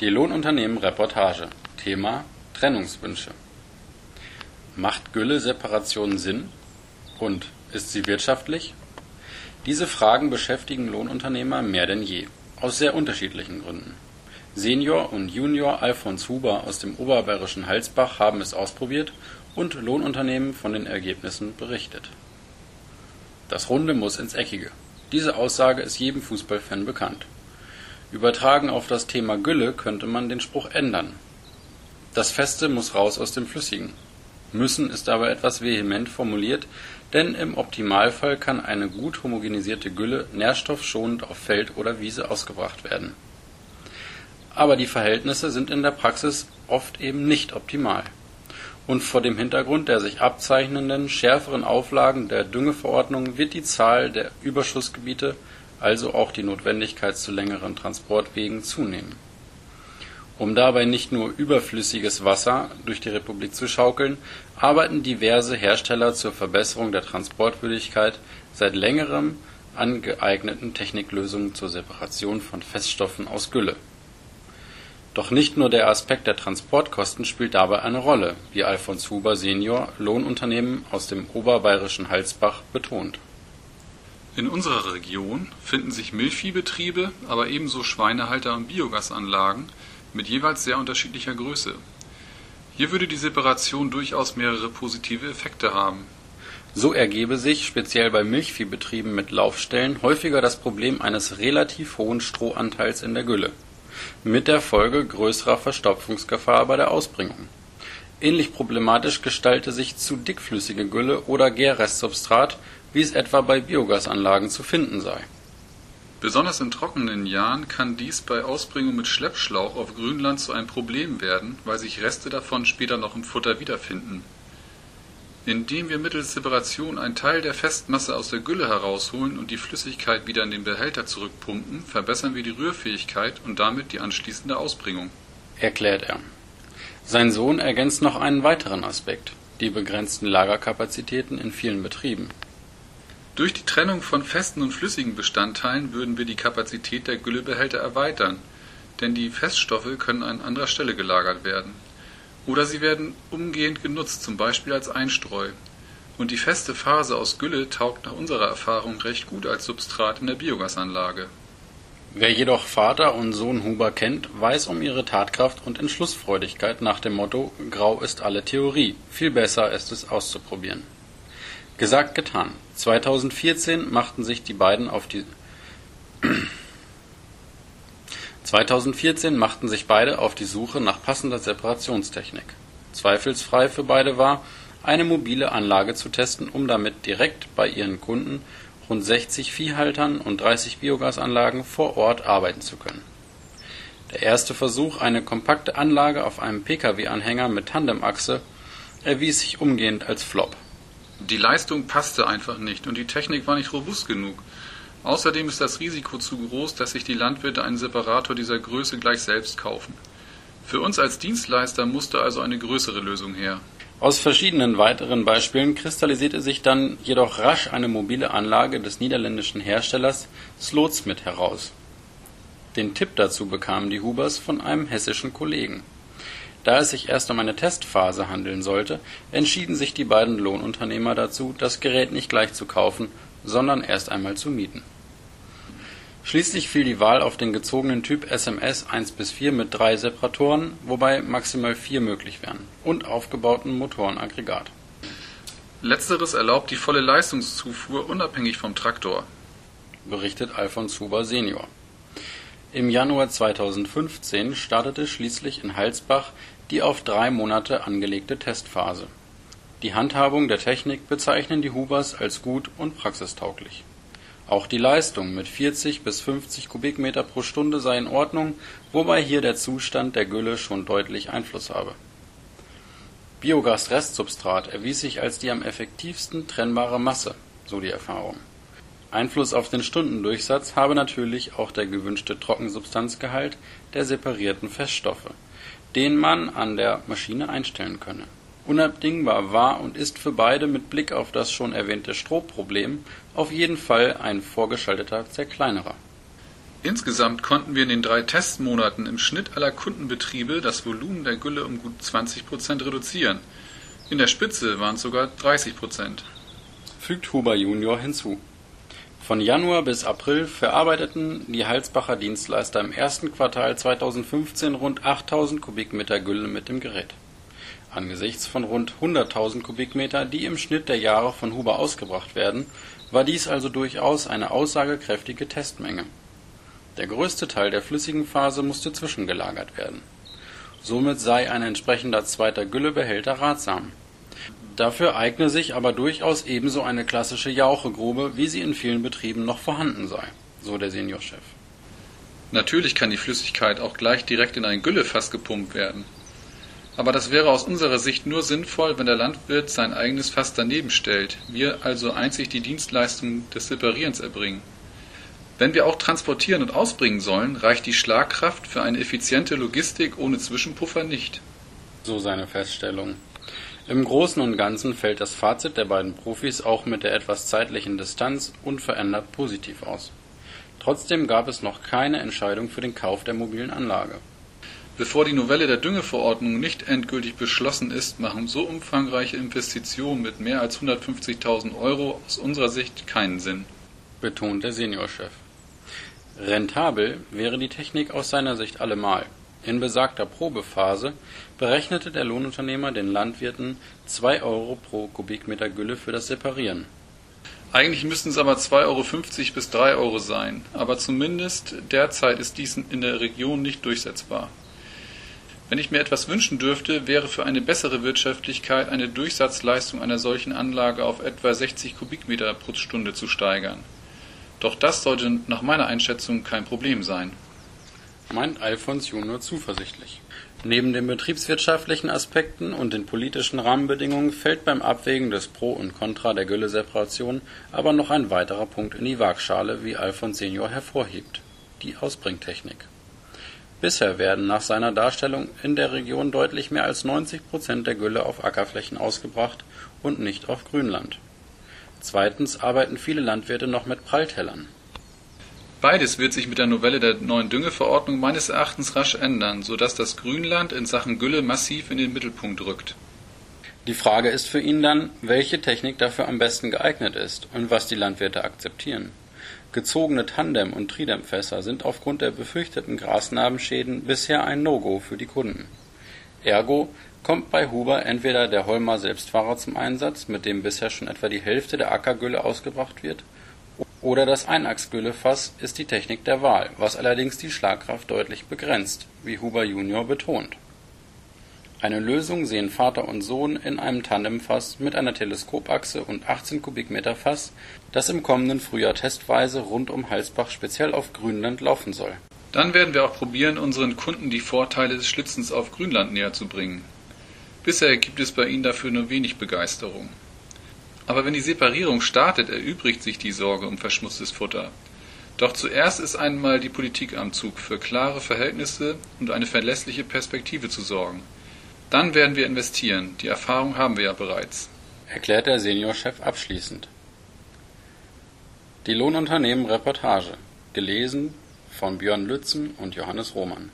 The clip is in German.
Die Lohnunternehmen-Reportage Thema Trennungswünsche Macht Gülle-Separation Sinn? Und ist sie wirtschaftlich? Diese Fragen beschäftigen Lohnunternehmer mehr denn je, aus sehr unterschiedlichen Gründen. Senior und Junior Alfons Huber aus dem oberbayerischen Halsbach haben es ausprobiert und Lohnunternehmen von den Ergebnissen berichtet. Das Runde muss ins Eckige. Diese Aussage ist jedem Fußballfan bekannt. Übertragen auf das Thema Gülle könnte man den Spruch ändern. Das Feste muss raus aus dem Flüssigen. Müssen ist aber etwas vehement formuliert, denn im Optimalfall kann eine gut homogenisierte Gülle nährstoffschonend auf Feld oder Wiese ausgebracht werden. Aber die Verhältnisse sind in der Praxis oft eben nicht optimal. Und vor dem Hintergrund der sich abzeichnenden schärferen Auflagen der Düngeverordnung wird die Zahl der Überschussgebiete also auch die Notwendigkeit zu längeren Transportwegen zunehmen. Um dabei nicht nur überflüssiges Wasser durch die Republik zu schaukeln, arbeiten diverse Hersteller zur Verbesserung der Transportwürdigkeit seit längerem an geeigneten Techniklösungen zur Separation von Feststoffen aus Gülle. Doch nicht nur der Aspekt der Transportkosten spielt dabei eine Rolle, wie Alfons Huber Senior, Lohnunternehmen aus dem oberbayerischen Halsbach, betont in unserer Region finden sich Milchviehbetriebe, aber ebenso Schweinehalter und Biogasanlagen mit jeweils sehr unterschiedlicher Größe. Hier würde die Separation durchaus mehrere positive Effekte haben. So ergebe sich, speziell bei Milchviehbetrieben mit Laufstellen, häufiger das Problem eines relativ hohen Strohanteils in der Gülle, mit der Folge größerer Verstopfungsgefahr bei der Ausbringung. Ähnlich problematisch gestalte sich zu dickflüssige Gülle oder Gärrestsubstrat wie es etwa bei Biogasanlagen zu finden sei. Besonders in trockenen Jahren kann dies bei Ausbringung mit Schleppschlauch auf Grünland zu einem Problem werden, weil sich Reste davon später noch im Futter wiederfinden. Indem wir mittels Separation einen Teil der Festmasse aus der Gülle herausholen und die Flüssigkeit wieder in den Behälter zurückpumpen, verbessern wir die Rührfähigkeit und damit die anschließende Ausbringung. Erklärt er. Sein Sohn ergänzt noch einen weiteren Aspekt, die begrenzten Lagerkapazitäten in vielen Betrieben. Durch die Trennung von festen und flüssigen Bestandteilen würden wir die Kapazität der Güllebehälter erweitern, denn die Feststoffe können an anderer Stelle gelagert werden. Oder sie werden umgehend genutzt, zum Beispiel als Einstreu. Und die feste Phase aus Gülle taugt nach unserer Erfahrung recht gut als Substrat in der Biogasanlage. Wer jedoch Vater und Sohn Huber kennt, weiß um ihre Tatkraft und Entschlussfreudigkeit nach dem Motto Grau ist alle Theorie, viel besser ist es auszuprobieren. Gesagt, getan. 2014 machten sich die beiden auf die 2014 machten sich beide auf die Suche nach passender Separationstechnik. Zweifelsfrei für beide war, eine mobile Anlage zu testen, um damit direkt bei ihren Kunden, rund 60 Viehhaltern und 30 Biogasanlagen vor Ort arbeiten zu können. Der erste Versuch, eine kompakte Anlage auf einem Pkw-Anhänger mit Tandemachse, erwies sich umgehend als Flop die Leistung passte einfach nicht und die Technik war nicht robust genug. Außerdem ist das Risiko zu groß, dass sich die Landwirte einen Separator dieser Größe gleich selbst kaufen. Für uns als Dienstleister musste also eine größere Lösung her. Aus verschiedenen weiteren Beispielen kristallisierte sich dann jedoch rasch eine mobile Anlage des niederländischen Herstellers Slotsmith heraus. Den Tipp dazu bekamen die Hubers von einem hessischen Kollegen da es sich erst um eine Testphase handeln sollte, entschieden sich die beiden Lohnunternehmer dazu, das Gerät nicht gleich zu kaufen, sondern erst einmal zu mieten. Schließlich fiel die Wahl auf den gezogenen Typ SMS 1 bis 4 mit drei Separatoren, wobei maximal vier möglich wären, und aufgebauten Motorenaggregat. Letzteres erlaubt die volle Leistungszufuhr unabhängig vom Traktor, berichtet Alfons Huber senior. Im Januar 2015 startete schließlich in Halsbach die auf drei Monate angelegte Testphase. Die Handhabung der Technik bezeichnen die Hubers als gut und praxistauglich. Auch die Leistung mit 40 bis 50 Kubikmeter pro Stunde sei in Ordnung, wobei hier der Zustand der Gülle schon deutlich Einfluss habe. Biogas-Restsubstrat erwies sich als die am effektivsten trennbare Masse, so die Erfahrung Einfluss auf den Stundendurchsatz habe natürlich auch der gewünschte Trockensubstanzgehalt der separierten Feststoffe, den man an der Maschine einstellen könne. Unabdingbar war und ist für beide mit Blick auf das schon erwähnte Strohproblem auf jeden Fall ein vorgeschalteter Zerkleinerer. Insgesamt konnten wir in den drei Testmonaten im Schnitt aller Kundenbetriebe das Volumen der Gülle um gut 20 Prozent reduzieren. In der Spitze waren es sogar 30 Prozent. Fügt Huber Junior hinzu. Von Januar bis April verarbeiteten die Halsbacher Dienstleister im ersten Quartal 2015 rund 8000 Kubikmeter Gülle mit dem Gerät. Angesichts von rund 100.000 Kubikmeter, die im Schnitt der Jahre von Huber ausgebracht werden, war dies also durchaus eine aussagekräftige Testmenge der größte Teil der flüssigen Phase musste zwischengelagert werden. Somit sei ein entsprechender zweiter Güllebehälter ratsam. Dafür eigne sich aber durchaus ebenso eine klassische Jauchegrube, wie sie in vielen Betrieben noch vorhanden sei, so der Seniorchef. Natürlich kann die Flüssigkeit auch gleich direkt in ein Güllefass gepumpt werden. Aber das wäre aus unserer Sicht nur sinnvoll, wenn der Landwirt sein eigenes Fass daneben stellt, wir also einzig die Dienstleistung des Separierens erbringen. Wenn wir auch transportieren und ausbringen sollen, reicht die Schlagkraft für eine effiziente Logistik ohne Zwischenpuffer nicht. So seine Feststellung. Im Großen und Ganzen fällt das Fazit der beiden Profis auch mit der etwas zeitlichen Distanz unverändert positiv aus. Trotzdem gab es noch keine Entscheidung für den Kauf der mobilen Anlage. Bevor die Novelle der Düngeverordnung nicht endgültig beschlossen ist, machen so umfangreiche Investitionen mit mehr als 150.000 Euro aus unserer Sicht keinen Sinn, betont der Seniorchef. Rentabel wäre die Technik aus seiner Sicht allemal. In besagter Probephase berechnete der Lohnunternehmer den Landwirten 2 Euro pro Kubikmeter Gülle für das Separieren. Eigentlich müssten es aber 2,50 Euro bis 3 Euro sein, aber zumindest derzeit ist dies in der Region nicht durchsetzbar. Wenn ich mir etwas wünschen dürfte, wäre für eine bessere Wirtschaftlichkeit eine Durchsatzleistung einer solchen Anlage auf etwa 60 Kubikmeter pro Stunde zu steigern doch das sollte nach meiner Einschätzung kein Problem sein. Meint Alfons Junior zuversichtlich. Neben den betriebswirtschaftlichen Aspekten und den politischen Rahmenbedingungen fällt beim Abwägen des Pro und Contra der Gülleseparation aber noch ein weiterer Punkt in die Waagschale, wie Alfons Senior hervorhebt: die Ausbringtechnik. Bisher werden nach seiner Darstellung in der Region deutlich mehr als 90 Prozent der Gülle auf Ackerflächen ausgebracht und nicht auf Grünland Zweitens arbeiten viele Landwirte noch mit Pralltellern. Beides wird sich mit der Novelle der neuen Düngeverordnung meines Erachtens rasch ändern, sodass das Grünland in Sachen Gülle massiv in den Mittelpunkt rückt. Die Frage ist für ihn dann, welche Technik dafür am besten geeignet ist und was die Landwirte akzeptieren. Gezogene Tandem- und Tridempfässer sind aufgrund der befürchteten Grasnarbenschäden bisher ein No-Go für die Kunden. Ergo kommt bei Huber entweder der Holmer Selbstfahrer zum Einsatz, mit dem bisher schon etwa die Hälfte der Ackergülle ausgebracht wird, oder das Einachsgüllefass ist die Technik der Wahl, was allerdings die Schlagkraft deutlich begrenzt, wie Huber junior betont. Eine Lösung sehen Vater und Sohn in einem Tandemfass mit einer Teleskopachse und 18 Kubikmeter Fass, das im kommenden Frühjahr testweise rund um Halsbach speziell auf Grünland laufen soll. Dann werden wir auch probieren, unseren Kunden die Vorteile des Schlitzens auf Grünland näher zu bringen Bisher gibt es bei ihnen dafür nur wenig Begeisterung. Aber wenn die Separierung startet, erübrigt sich die Sorge um verschmutztes Futter. Doch zuerst ist einmal die Politik am Zug, für klare Verhältnisse und eine verlässliche Perspektive zu sorgen. Dann werden wir investieren, die Erfahrung haben wir ja bereits. Erklärt der Seniorchef abschließend. Die Lohnunternehmen Reportage. Gelesen von Björn Lützen und Johannes Roman.